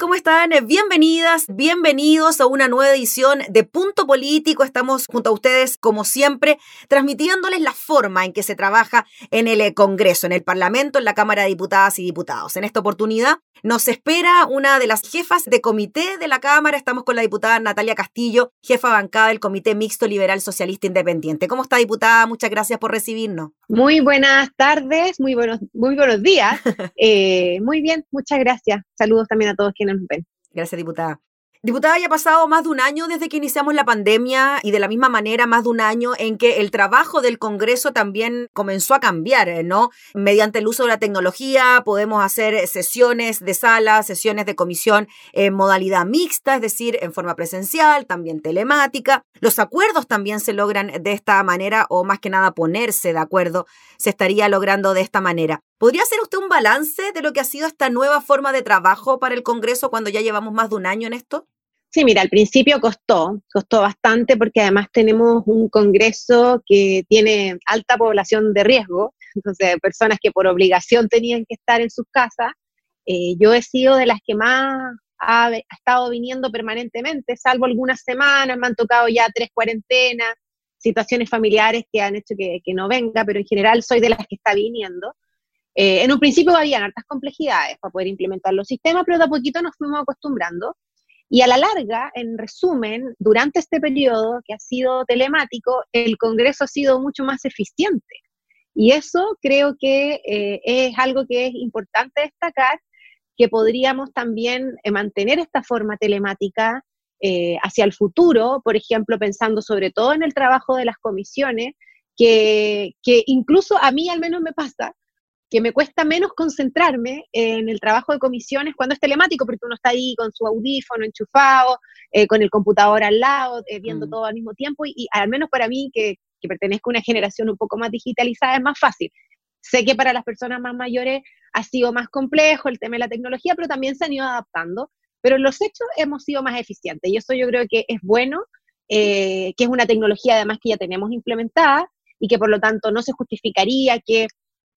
¿Cómo están? Bienvenidas, bienvenidos a una nueva edición de Punto Político. Estamos junto a ustedes, como siempre, transmitiéndoles la forma en que se trabaja en el Congreso, en el Parlamento, en la Cámara de Diputadas y Diputados. En esta oportunidad nos espera una de las jefas de comité de la Cámara. Estamos con la diputada Natalia Castillo, jefa bancada del Comité Mixto Liberal Socialista Independiente. ¿Cómo está, diputada? Muchas gracias por recibirnos. Muy buenas tardes, muy buenos, muy buenos días. Eh, muy bien, muchas gracias. Saludos también a todos quienes nos ven. Gracias, diputada. Diputada, ya ha pasado más de un año desde que iniciamos la pandemia y de la misma manera más de un año en que el trabajo del Congreso también comenzó a cambiar, eh, ¿no? Mediante el uso de la tecnología podemos hacer sesiones de sala, sesiones de comisión en modalidad mixta, es decir, en forma presencial, también telemática. Los acuerdos también se logran de esta manera o más que nada ponerse de acuerdo se estaría logrando de esta manera. ¿Podría hacer usted un balance de lo que ha sido esta nueva forma de trabajo para el Congreso cuando ya llevamos más de un año en esto? Sí, mira, al principio costó, costó bastante porque además tenemos un Congreso que tiene alta población de riesgo, entonces personas que por obligación tenían que estar en sus casas. Eh, yo he sido de las que más ha, estado viniendo permanentemente, salvo algunas semanas, me han tocado ya tres cuarentenas, situaciones familiares que han hecho que, no venga, pero en general soy de las que está viniendo. Eh, en un principio había hartas complejidades para poder implementar los sistemas, pero de a poquito nos fuimos acostumbrando. Y a la larga, en resumen, durante este periodo que ha sido telemático, el Congreso ha sido mucho más eficiente. Y eso creo que eh, es algo que es importante destacar, que podríamos también eh, mantener esta forma telemática eh, hacia el futuro, por ejemplo, pensando sobre todo en el trabajo de las comisiones, que, que incluso a mí al menos me pasa, que me cuesta menos concentrarme en el trabajo de comisiones cuando es telemático, porque uno está ahí con su audífono enchufado, eh, con el computador al lado, eh, viendo mm. todo al mismo tiempo, y, al menos para mí, que, que, pertenezco a una generación un poco más digitalizada, es más fácil. Sé que para las personas más mayores ha sido más complejo el tema de la tecnología, pero también se han ido adaptando, pero en los hechos hemos sido más eficientes, y eso yo creo que es bueno, eh, que es una tecnología además que ya tenemos implementada, y que por lo tanto no se justificaría que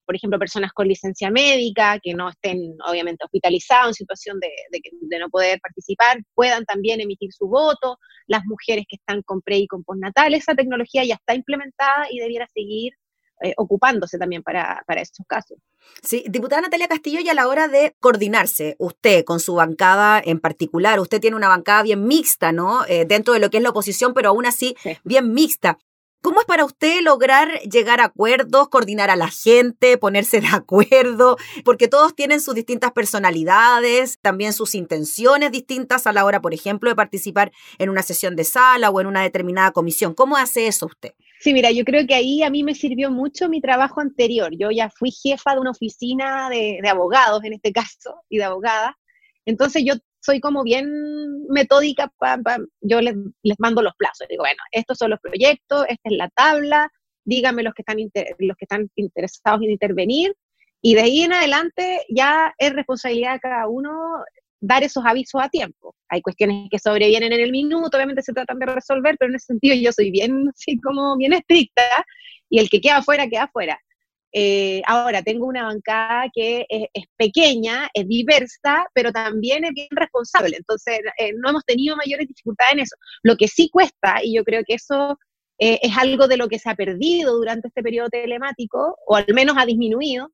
por ejemplo, personas con licencia médica, que no estén obviamente hospitalizadas en situación de, de, no poder participar, puedan también emitir su voto, las mujeres que están con pre y con postnatal, esa tecnología ya está implementada y debiera seguir eh, ocupándose también para, para estos casos. Sí, diputada Natalia Castillo, y a la hora de coordinarse, usted con su bancada en particular, usted tiene una bancada bien mixta, ¿no? Eh, dentro de lo que es la oposición, pero aún así bien mixta. ¿Cómo es para usted lograr llegar a acuerdos, coordinar a la gente, ponerse de acuerdo? Porque todos tienen sus distintas personalidades, también sus intenciones distintas a la hora, por ejemplo, de participar en una sesión de sala o en una determinada comisión. ¿Cómo hace eso usted? Sí, mira, yo creo que ahí a mí me sirvió mucho mi trabajo anterior. Yo ya fui jefa de una oficina de, abogados, en este caso, y de abogada. Entonces yo soy como bien metódica, yo les, mando los plazos, digo, bueno, estos son los proyectos, esta es la tabla, díganme los que están, los que están interesados en intervenir, y de ahí en adelante ya es responsabilidad de cada uno dar esos avisos a tiempo. Hay cuestiones que sobrevienen en el minuto, obviamente se tratan de resolver, pero en ese sentido yo soy bien, así como bien estricta, y el que queda afuera, queda afuera. Eh, ahora, tengo una bancada que es, pequeña, es diversa, pero también es bien responsable. Entonces, eh, no hemos tenido mayores dificultades en eso. Lo que sí cuesta, y yo creo que eso eh, es algo de lo que se ha perdido durante este periodo telemático, o al menos ha disminuido,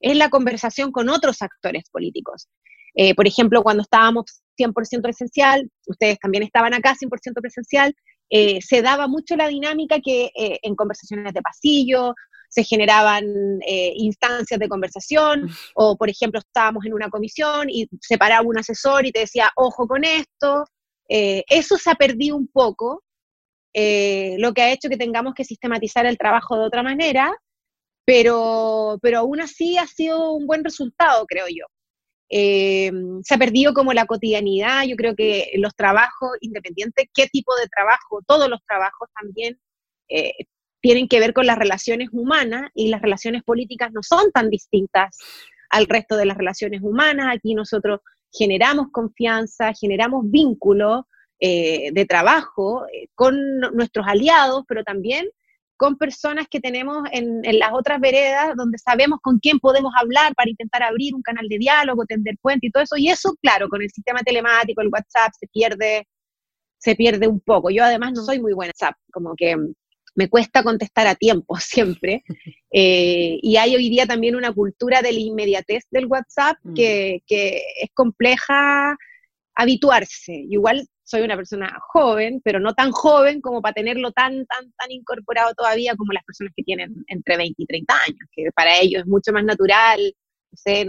es la conversación con otros actores políticos. por ejemplo, cuando estábamos 100% presencial, ustedes también estaban acá 100% presencial, se daba mucho la dinámica que en conversaciones de pasillo se generaban eh, instancias de conversación, o por ejemplo estábamos en una comisión y se paraba un asesor y te decía, ojo con esto. Eh, eso se ha perdido un poco, eh, lo que ha hecho que tengamos que sistematizar el trabajo de otra manera, pero, pero aún así ha sido un buen resultado, creo yo. se ha perdido como la cotidianidad, yo creo que los trabajos independientes, qué tipo de trabajo, todos los trabajos también tienen que ver con las relaciones humanas y las relaciones políticas no son tan distintas al resto de las relaciones humanas. Aquí nosotros generamos confianza, generamos vínculos eh, de trabajo eh, con nuestros aliados, pero también con personas que tenemos en, las otras veredas, donde sabemos con quién podemos hablar para intentar abrir un canal de diálogo, tender puente y todo eso. Y eso, claro, con el sistema telemático, el WhatsApp, se pierde, se pierde un poco. Yo además no soy muy buena WhatsApp, como que me cuesta contestar a tiempo siempre. Eh, y hay hoy día también una cultura de la inmediatez del WhatsApp mm. que, que es compleja habituarse. Igual soy una persona joven, pero no tan joven como para tenerlo tan, tan, tan incorporado todavía como las personas que tienen entre 20 y 30 años, que para ellos es mucho más natural. No sé,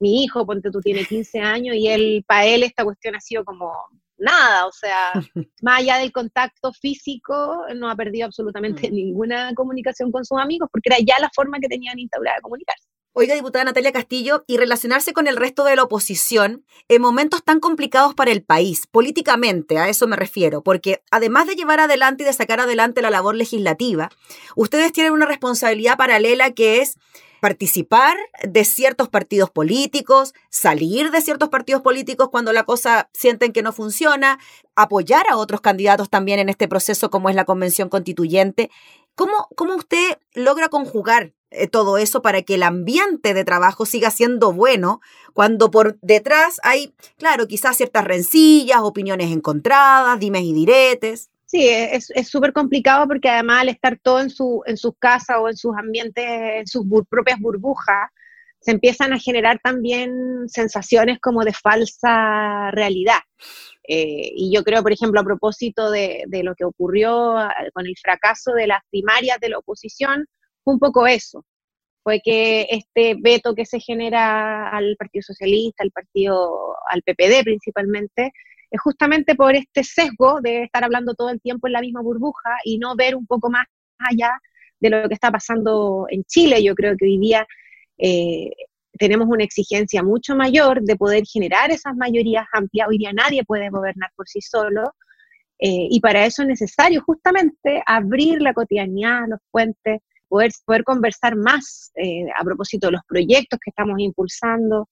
mi hijo, ponte tú, tiene 15 años y él, para él esta cuestión ha sido como nada, o sea, más allá del contacto físico, no ha perdido absolutamente mm. ninguna comunicación con sus amigos, porque era ya la forma que tenían instaurada de comunicarse. Oiga, diputada Natalia Castillo, y relacionarse con el resto de la oposición en momentos tan complicados para el país, políticamente, a eso me refiero, porque además de llevar adelante y de sacar adelante la labor legislativa, ustedes tienen una responsabilidad paralela que es participar de ciertos partidos políticos, salir de ciertos partidos políticos cuando la cosa sienten que no funciona, apoyar a otros candidatos también en este proceso como es la convención constituyente. ¿Cómo, cómo usted logra conjugar eh, todo eso para que el ambiente de trabajo siga siendo bueno cuando por detrás hay, claro, quizás ciertas rencillas, opiniones encontradas, dimes y diretes? Sí, es súper complicado porque además al estar todo en, su, en sus casas o en sus ambientes, en sus propias burbujas, se empiezan a generar también sensaciones como de falsa realidad. Eh, y yo creo, por ejemplo, a propósito de, de, lo que ocurrió ah, con el fracaso de las primarias de la oposición, fue un poco eso. Fue que este veto que se genera al Partido Socialista, al Partido, al PPD principalmente, es justamente por este sesgo de estar hablando todo el tiempo en la misma burbuja y no ver un poco más allá de lo que está pasando en Chile. Yo creo que hoy día eh, tenemos una exigencia mucho mayor de poder generar esas mayorías amplias. Hoy día nadie puede gobernar por sí solo. Eh, y para eso es necesario justamente abrir la cotidianidad, los puentes, poder, poder conversar más eh, a propósito de los proyectos que estamos impulsando,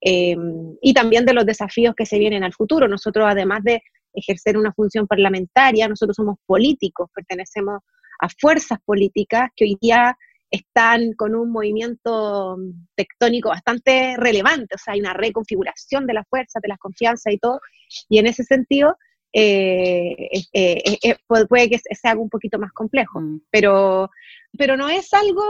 Em, y también de los desafíos que se vienen al futuro. Nosotros, además de ejercer una función parlamentaria, nosotros somos políticos, pertenecemos a fuerzas políticas que hoy día están con un movimiento tectónico bastante relevante, o sea, hay una reconfiguración de las fuerzas, de las confianzas y todo, y en ese sentido eh, eh, eh, puede que se haga un poquito más complejo, mm. pero, pero no es algo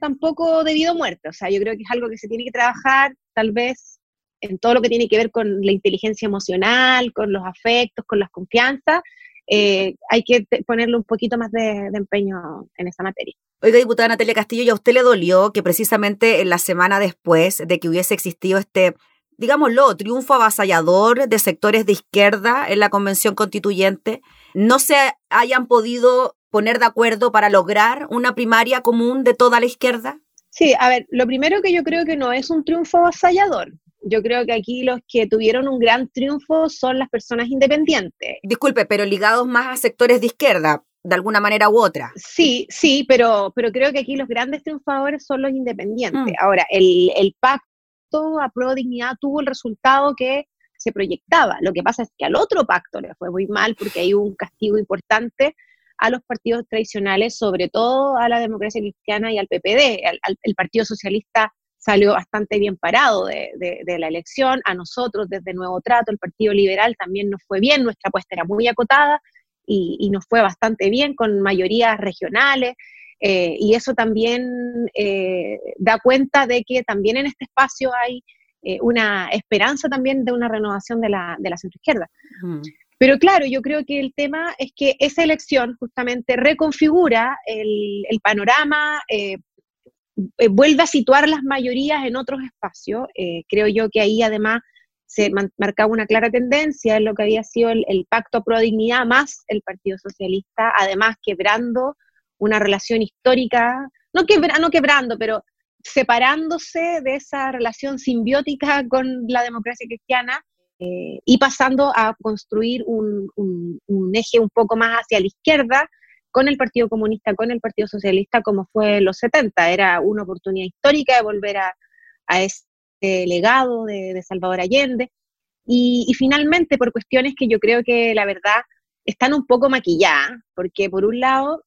tampoco debido a muerte, o sea, yo creo que es algo que se tiene que trabajar tal vez en todo lo que tiene que ver con la inteligencia emocional, con los afectos, con las confianzas, hay que ponerle un poquito más de, de, empeño en esa materia. Oiga, diputada Natalia Castillo, ¿y a usted le dolió que precisamente en la semana después de que hubiese existido este digámoslo, triunfo avasallador de sectores de izquierda en la convención constituyente, no se hayan podido poner de acuerdo para lograr una primaria común de toda la izquierda? Sí, a ver, lo primero que yo creo que no es un triunfo avasallador. Yo creo que aquí los que tuvieron un gran triunfo son las personas independientes. Disculpe, pero ligados más a sectores de izquierda, de alguna manera u otra. Sí, sí, pero, pero creo que aquí los grandes triunfadores son los independientes. Mm. Ahora, el, el pacto a prueba de dignidad tuvo el resultado que se proyectaba. Lo que pasa es que al otro pacto le fue muy mal porque hay un castigo importante a los partidos tradicionales, sobre todo a la democracia cristiana y al PPD. el Partido Socialista salió bastante bien parado de, la elección, a nosotros desde Nuevo Trato, el Partido Liberal también nos fue bien, nuestra apuesta era muy acotada y, nos fue bastante bien con mayorías regionales. Eh, y eso también eh, da cuenta de que también en este espacio hay eh, una esperanza también de una renovación de la, de la centroizquierda. Pero claro, yo creo que el tema es que esa elección justamente reconfigura el, panorama, vuelve a situar las mayorías en otros espacios. creo yo que ahí además se marcaba una clara tendencia en lo que había sido el, el pacto pro dignidad más el Partido Socialista, además quebrando una relación histórica, no, no quebrando, pero separándose de esa relación simbiótica con la democracia cristiana eh, y pasando a construir un, eje un poco más hacia la izquierda con el Partido Comunista, con el Partido Socialista, como fue en los 70. Era una oportunidad histórica de volver a, a ese legado de, Salvador Allende. Y, finalmente, por cuestiones que yo creo que la verdad están un poco maquilladas, porque por un lado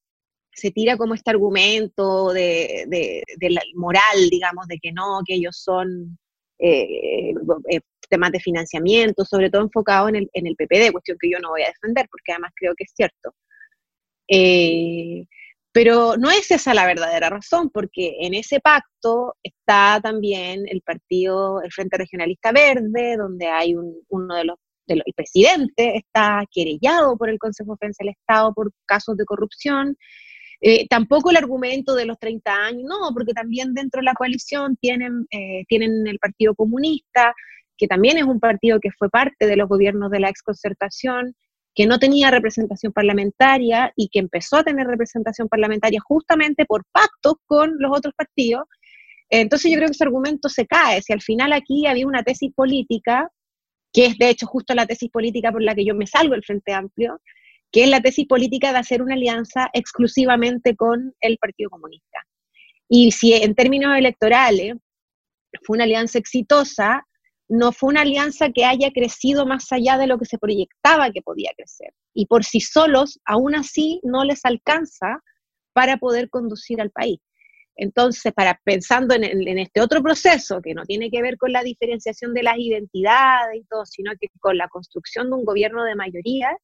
se tira como este argumento de, la moral, digamos, de que no, que ellos son eh, eh, temas de financiamiento, sobre todo enfocado en el, en el PPD, cuestión que yo no voy a defender, porque además creo que es cierto. Eh, pero no es esa la verdadera razón, porque en ese pacto está también el partido, el Frente Regionalista Verde, donde hay uno de los, el presidente está querellado por el Consejo de Defensa del Estado por casos de corrupción. Eh, tampoco el argumento de los 30 años, no, porque también dentro de la coalición tienen, eh, tienen el Partido Comunista, que también es un partido que fue parte de los gobiernos de la exconcertación, que no tenía representación parlamentaria y que empezó a tener representación parlamentaria justamente por pactos con los otros partidos. Entonces yo creo que ese argumento se cae. Si al final aquí había una tesis política, que es de hecho justo la tesis política por la que yo me salgo del Frente Amplio, que es la tesis política de hacer una alianza exclusivamente con el Partido Comunista. Y si en términos electorales fue una alianza exitosa, no fue una alianza que haya crecido más allá de lo que se proyectaba que podía crecer. Y por sí solos, aún así, no les alcanza para poder conducir al país. Entonces, para, pensando en, en, este otro proceso que no tiene que ver con la diferenciación de las identidades y todo, sino que con la construcción de un gobierno de mayoría,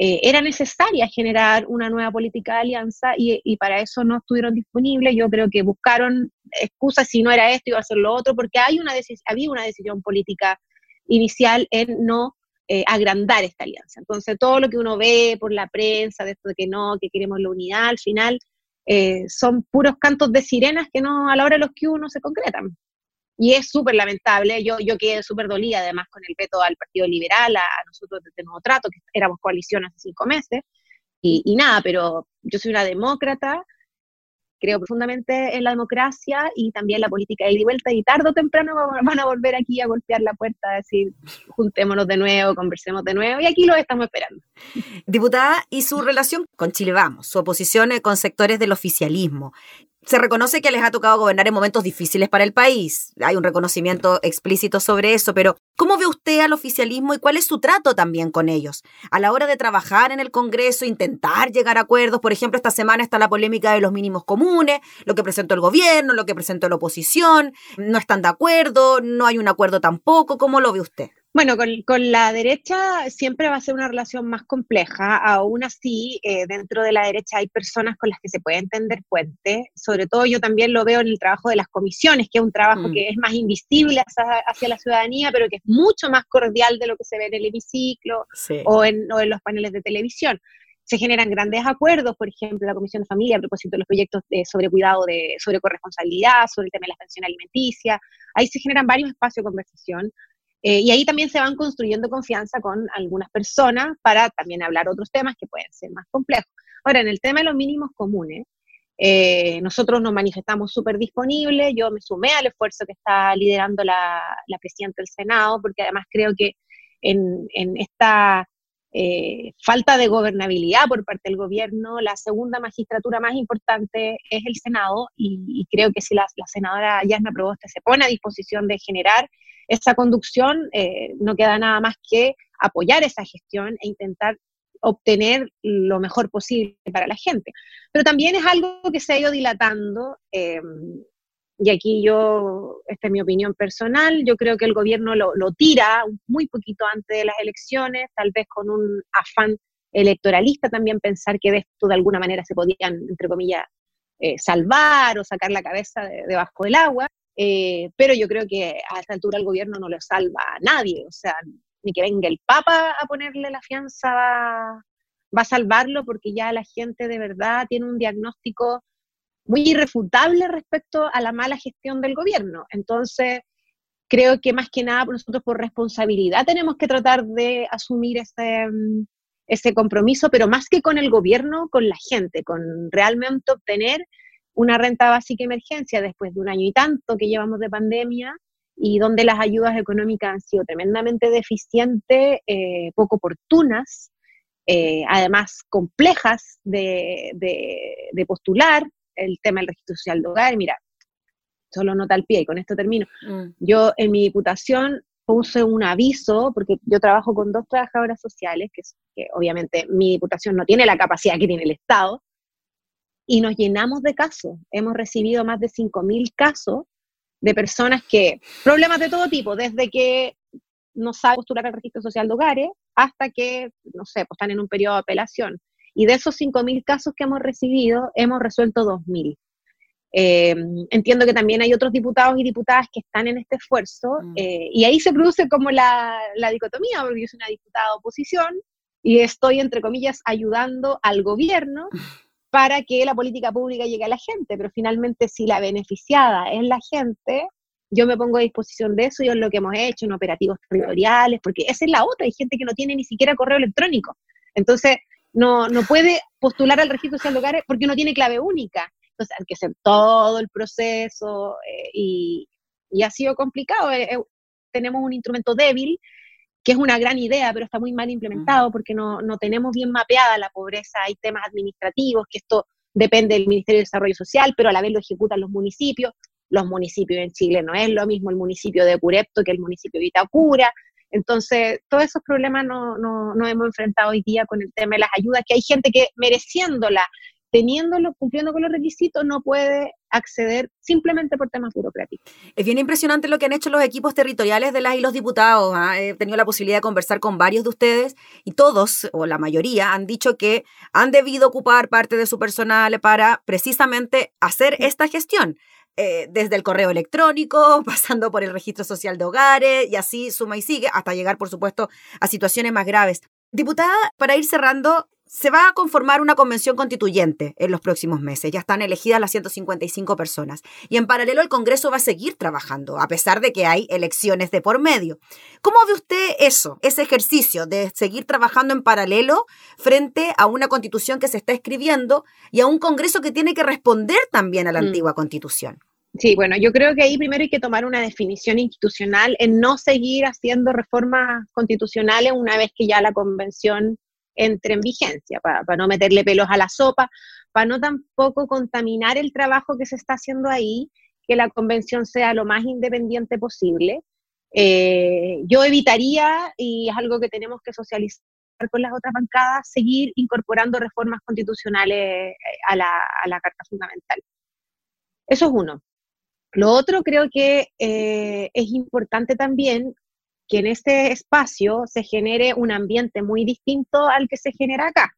eh, era necesaria generar una nueva política de alianza y, para eso no estuvieron disponibles. Yo creo que buscaron excusas si no era esto, iba a ser lo otro, porque hay una había una decisión política inicial en no eh, agrandar esta alianza. Entonces, todo lo que uno ve por la prensa, de esto de que no, que queremos la unidad, al final eh, son puros cantos de sirenas que no a la hora de los que uno se concretan y es súper lamentable. Yo, yo quedé súper dolida además con el veto al Partido Liberal, a, nosotros desde Nuevo Trato, que éramos coalición hace cinco meses, y, nada, pero yo soy una demócrata, creo profundamente en la democracia y también la política de ida y vuelta, y tarde o temprano van a volver aquí a golpear la puerta, a decir, juntémonos de nuevo, conversemos de nuevo, y aquí lo estamos esperando. Diputada, ¿y su relación con Chile Vamos, su oposición con sectores del oficialismo? Se reconoce que les ha tocado gobernar en momentos difíciles para el país. Hay un reconocimiento explícito sobre eso, pero ¿cómo ve usted al oficialismo y cuál es su trato también con ellos? A la hora de trabajar en el Congreso, intentar llegar a acuerdos, por ejemplo, esta semana está la polémica de los mínimos comunes, lo que presentó el gobierno, lo que presentó la oposición, no están de acuerdo, no hay un acuerdo tampoco, ¿cómo lo ve usted? Bueno, con, la derecha siempre va a ser una relación más compleja. Aún así, eh, dentro de la derecha hay personas con las que se puede entender puente. Sobre todo yo también lo veo en el trabajo de las comisiones, que es un trabajo mm. que es más invisible hacia, la ciudadanía, pero que es mucho más cordial de lo que se ve en el hemiciclo o, en, los paneles de televisión se generan grandes acuerdos, por ejemplo, la Comisión de Familia a propósito de los proyectos de, sobre cuidado, de, sobre corresponsabilidad, sobre el tema de la pensión alimenticia. Ahí se generan varios espacios de conversación. Eh, y ahí también se van construyendo confianza con algunas personas para también hablar otros temas que pueden ser más complejos. Ahora, en el tema de los mínimos comunes, eh, nosotros nos manifestamos súper disponibles, yo me sumé al esfuerzo que está liderando la, la presidenta del Senado, porque además creo que en, en esta eh, falta de gobernabilidad por parte del gobierno, la segunda magistratura más importante es el Senado y, creo que si la, la senadora Yasna Proboste se pone a disposición de generar esa conducción, eh, no queda nada más que apoyar esa gestión e intentar obtener lo mejor posible para la gente. Pero también es algo que se ha ido dilatando, eh, y aquí yo, esta es mi opinión personal, yo creo que el gobierno lo, tira muy poquito antes de las elecciones, tal vez con un afán electoralista también pensar que de esto de alguna manera se podían, entre comillas, eh, salvar o sacar la cabeza debajo del agua. Eh, pero yo creo que a esta altura el gobierno no lo salva a nadie, o sea, ni que venga el Papa a ponerle la fianza va, a salvarlo porque ya la gente de verdad tiene un diagnóstico muy irrefutable respecto a la mala gestión del gobierno. Entonces, creo que más que nada nosotros por responsabilidad tenemos que tratar de asumir ese, ese compromiso, pero más que con el gobierno, con la gente, con realmente obtener una renta básica emergencia después de un año y tanto que llevamos de pandemia y donde las ayudas económicas han sido tremendamente deficientes, eh, poco oportunas, eh, además complejas de, de, postular, el tema del registro social de hogar. Mira, solo nota al pie, y con esto termino. Mm. Yo en mi diputación puse un aviso, porque yo trabajo con dos trabajadoras sociales, que, que obviamente mi diputación no tiene la capacidad que tiene el Estado, y nos llenamos de casos. Hemos recibido más de 5.000 casos de personas que, problemas de todo tipo, desde que no saben postular al registro social de hogares hasta que, no sé, pues están en un periodo de apelación. Y de esos 5.000 casos que hemos recibido, hemos resuelto 2.000. Eh, entiendo que también hay otros diputados y diputadas que están en este esfuerzo mm. eh, y ahí se produce como la, la, dicotomía, porque yo soy una diputada de oposición y estoy, entre comillas, ayudando al gobierno para que la política pública llegue a la gente, pero finalmente si la beneficiada es la gente, yo me pongo a disposición de eso y es lo que hemos hecho en operativos territoriales, porque esa es la otra, hay gente que no tiene ni siquiera correo electrónico, entonces no, no puede postular al registro social hogares porque no tiene clave única, entonces hay que hacer todo el proceso eh, y, y, ha sido complicado, eh, eh, tenemos un instrumento débil que es una gran idea, pero está muy mal implementado porque no, no tenemos bien mapeada la pobreza, hay temas administrativos, que esto depende del Ministerio de Desarrollo Social, pero a la vez lo ejecutan los municipios. Los municipios en Chile no es lo mismo el municipio de Curepto que el municipio de Itacura. Entonces, todos esos problemas no, no, no hemos enfrentado hoy día con el tema de las ayudas, que hay gente que mereciéndola teniéndolo, cumpliendo con los requisitos, no puede acceder simplemente por temas burocráticos. Es bien impresionante lo que han hecho los equipos territoriales de las y los diputados. ¿ah? He tenido la posibilidad de conversar con varios de ustedes y todos, o la mayoría, han dicho que han debido ocupar parte de su personal para precisamente hacer esta gestión. Eh, desde el correo electrónico, pasando por el registro social de hogares y así suma y sigue, hasta llegar, por supuesto, a situaciones más graves. Diputada, para ir cerrando, se va a conformar una convención constituyente en los próximos meses. Ya están elegidas las 155 personas. Y en paralelo el Congreso va a seguir trabajando, a pesar de que hay elecciones de por medio. ¿Cómo ve usted eso, ese ejercicio de seguir trabajando en paralelo frente a una constitución que se está escribiendo y a un Congreso que tiene que responder también a la mm. antigua constitución? Sí, bueno, yo creo que ahí primero hay que tomar una definición institucional en no seguir haciendo reformas constitucionales una vez que ya la convención entre en vigencia, para, no meterle pelos a la sopa, para no tampoco contaminar el trabajo que se está haciendo ahí, que la convención sea lo más independiente posible. Eh, yo evitaría, y es algo que tenemos que socializar con las otras bancadas, seguir incorporando reformas constitucionales eh, a la, Carta Fundamental. Eso es uno. Lo otro creo que eh, es importante también que en este espacio se genere un ambiente muy distinto al que se genera acá.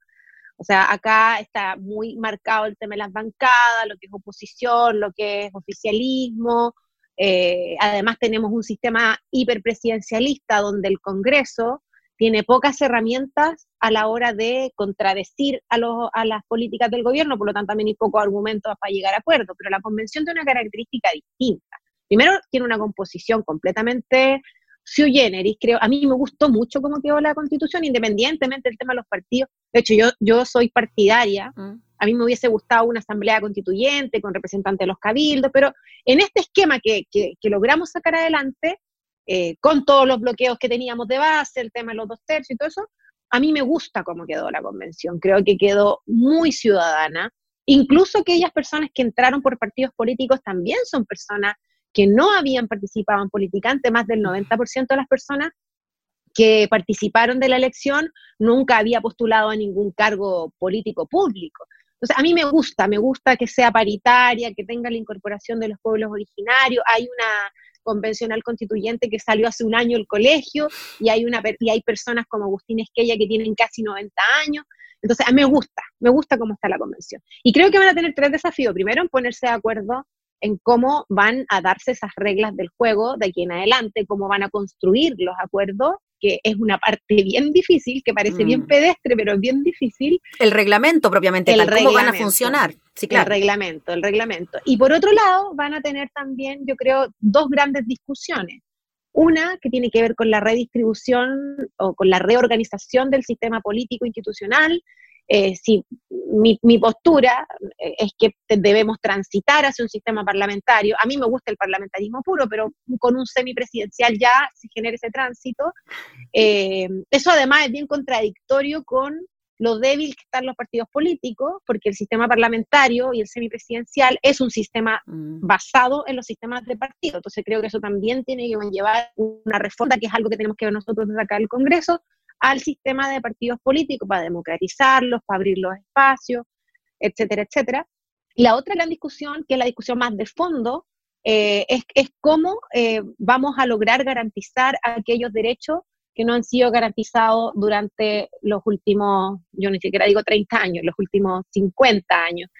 O sea, acá está muy marcado el tema de las bancadas, lo que es oposición, lo que es oficialismo. Eh, además tenemos un sistema hiperpresidencialista donde el Congreso tiene pocas herramientas a la hora de contradecir a, a las políticas del gobierno, por lo tanto también hay pocos argumentos para llegar a acuerdo, pero la convención tiene una característica distinta. Primero, tiene una composición completamente sui generis, creo, a mí me gustó mucho cómo quedó la constitución, independientemente del tema de los partidos. De hecho, yo, yo soy partidaria, mm. a mí me hubiese gustado una asamblea constituyente con representantes de los cabildos, pero en este esquema que, que, logramos sacar adelante, eh, con todos los bloqueos que teníamos de base, el tema de los dos tercios y todo eso, a mí me gusta cómo quedó la convención, creo que quedó muy ciudadana, incluso aquellas personas que entraron por partidos políticos también son personas que no habían participado en política, más del 90% de las personas que participaron de la elección nunca había postulado a ningún cargo político público. Entonces, a mí me gusta, me gusta que sea paritaria, que tenga la incorporación de los pueblos originarios. Hay una convencional constituyente que salió hace un año el colegio y hay, una, y hay personas como Agustín Esquella que tienen casi 90 años. Entonces, a mí me gusta, me gusta cómo está la convención. Y creo que van a tener tres desafíos. Primero, en ponerse de acuerdo en cómo van a darse esas reglas del juego de aquí en adelante, cómo van a construir los acuerdos, que es una parte bien difícil, que parece bien mm. pedestre, pero es bien difícil. El reglamento propiamente, el cómo van a funcionar. Sí, claro. El reglamento, el reglamento. Y por otro lado, van a tener también, yo creo, dos grandes discusiones. Una que tiene que ver con la redistribución o con la reorganización del sistema político institucional, eh, si mi, postura eh, es que debemos transitar hacia un sistema parlamentario. A mí me gusta el parlamentarismo puro, pero con un semipresidencial ya se genera ese tránsito. Eh, eso además es bien contradictorio con lo débil que están los partidos políticos, porque el sistema parlamentario y el semipresidencial es un sistema mm. basado en los sistemas de partido. Entonces creo que eso también tiene que llevar una reforma, que es algo que tenemos que ver nosotros desde acá del Congreso, al sistema de partidos políticos para democratizarlos, para abrir los espacios, etcétera, etcétera. La otra gran discusión, que es la discusión más de fondo, eh, es, es, cómo eh, vamos a lograr garantizar aquellos derechos que no han sido garantizados durante los últimos, yo ni siquiera digo 30 años, los últimos 50 años,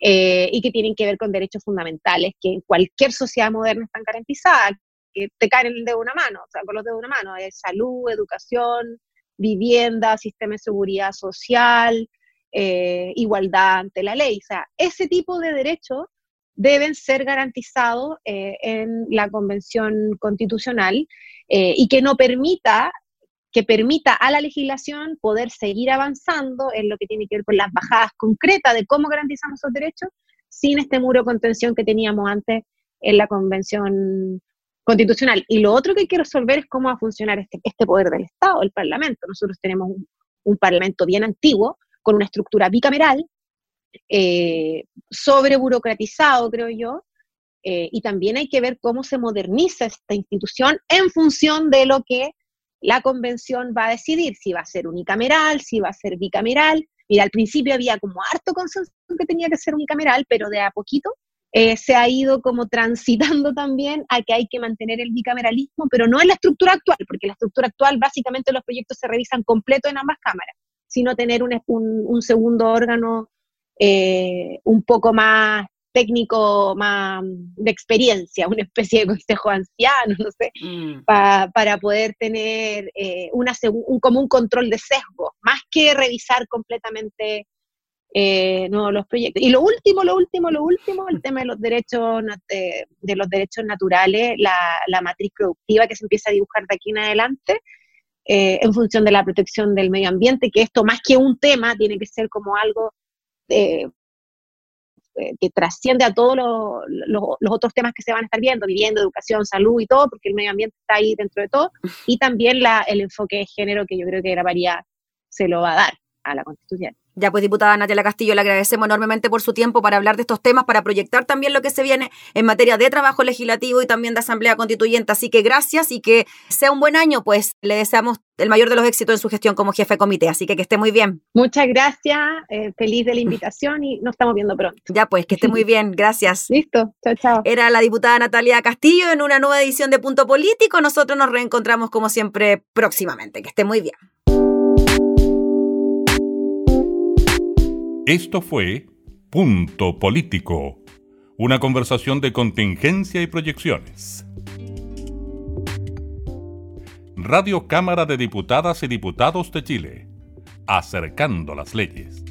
eh, y que tienen que ver con derechos fundamentales que en cualquier sociedad moderna están garantizadas, que te caen de una mano, o sea, con los de una mano, es salud, educación, vivienda, sistema de seguridad social, eh, igualdad ante la ley. O sea, ese tipo de derechos deben ser garantizados eh, en la Convención Constitucional y que no permita que permita a la legislación poder seguir avanzando en lo que tiene que ver con las bajadas concretas de cómo garantizamos esos derechos sin este muro de contención que teníamos antes en la Convención Constitucional. Y lo otro que hay que resolver es cómo va a funcionar este, este poder del Estado, el Parlamento. Nosotros tenemos un, Parlamento bien antiguo, con una estructura bicameral, eh, sobreburocratizado, creo yo, eh, y también hay que ver cómo se moderniza esta institución en función de lo que la convención va a decidir si va a ser unicameral, si va a ser bicameral. Mira, al principio había como harto consenso que tenía que ser unicameral, pero de a poquito eh, se ha ido como transitando también a que hay que mantener el bicameralismo, pero no en la estructura actual, porque la estructura actual básicamente los proyectos se revisan completo en ambas cámaras, sino tener un, un, segundo órgano eh, un poco más técnico más de experiencia, una especie de consejo anciano, no sé, mm. para poder tener eh, una, un, como un control de sesgo, más que revisar completamente eh, no, los proyectos. Y lo último, lo último, lo último, el tema de los derechos, de, de los derechos naturales, la, la, matriz productiva que se empieza a dibujar de aquí en adelante. Eh, en función de la protección del medio ambiente, que esto más que un tema tiene que ser como algo eh, eh, que trasciende a todos los, otros temas que se van a estar viendo, vivienda, educación, salud y todo, porque el medio ambiente está ahí dentro de todo, y también la, el enfoque de género que yo creo que María se lo va a dar a la Constitución. Ya pues, diputada Natalia Castillo, le agradecemos enormemente por su tiempo para hablar de estos temas, para proyectar también lo que se viene en materia de trabajo legislativo y también de asamblea constituyente. Así que gracias y que sea un buen año, pues le deseamos el mayor de los éxitos en su gestión como jefe de comité. Así que que esté muy bien. Muchas gracias, eh, feliz de la invitación y nos estamos viendo pronto. Ya pues, que esté muy bien, gracias. Listo, chao, chao. Era la diputada Natalia Castillo en una nueva edición de Punto Político. Nosotros nos reencontramos como siempre próximamente. Que esté muy bien. Esto fue Punto Político, una conversación de contingencia y proyecciones. Radio Cámara de Diputadas y Diputados de Chile, acercando las leyes.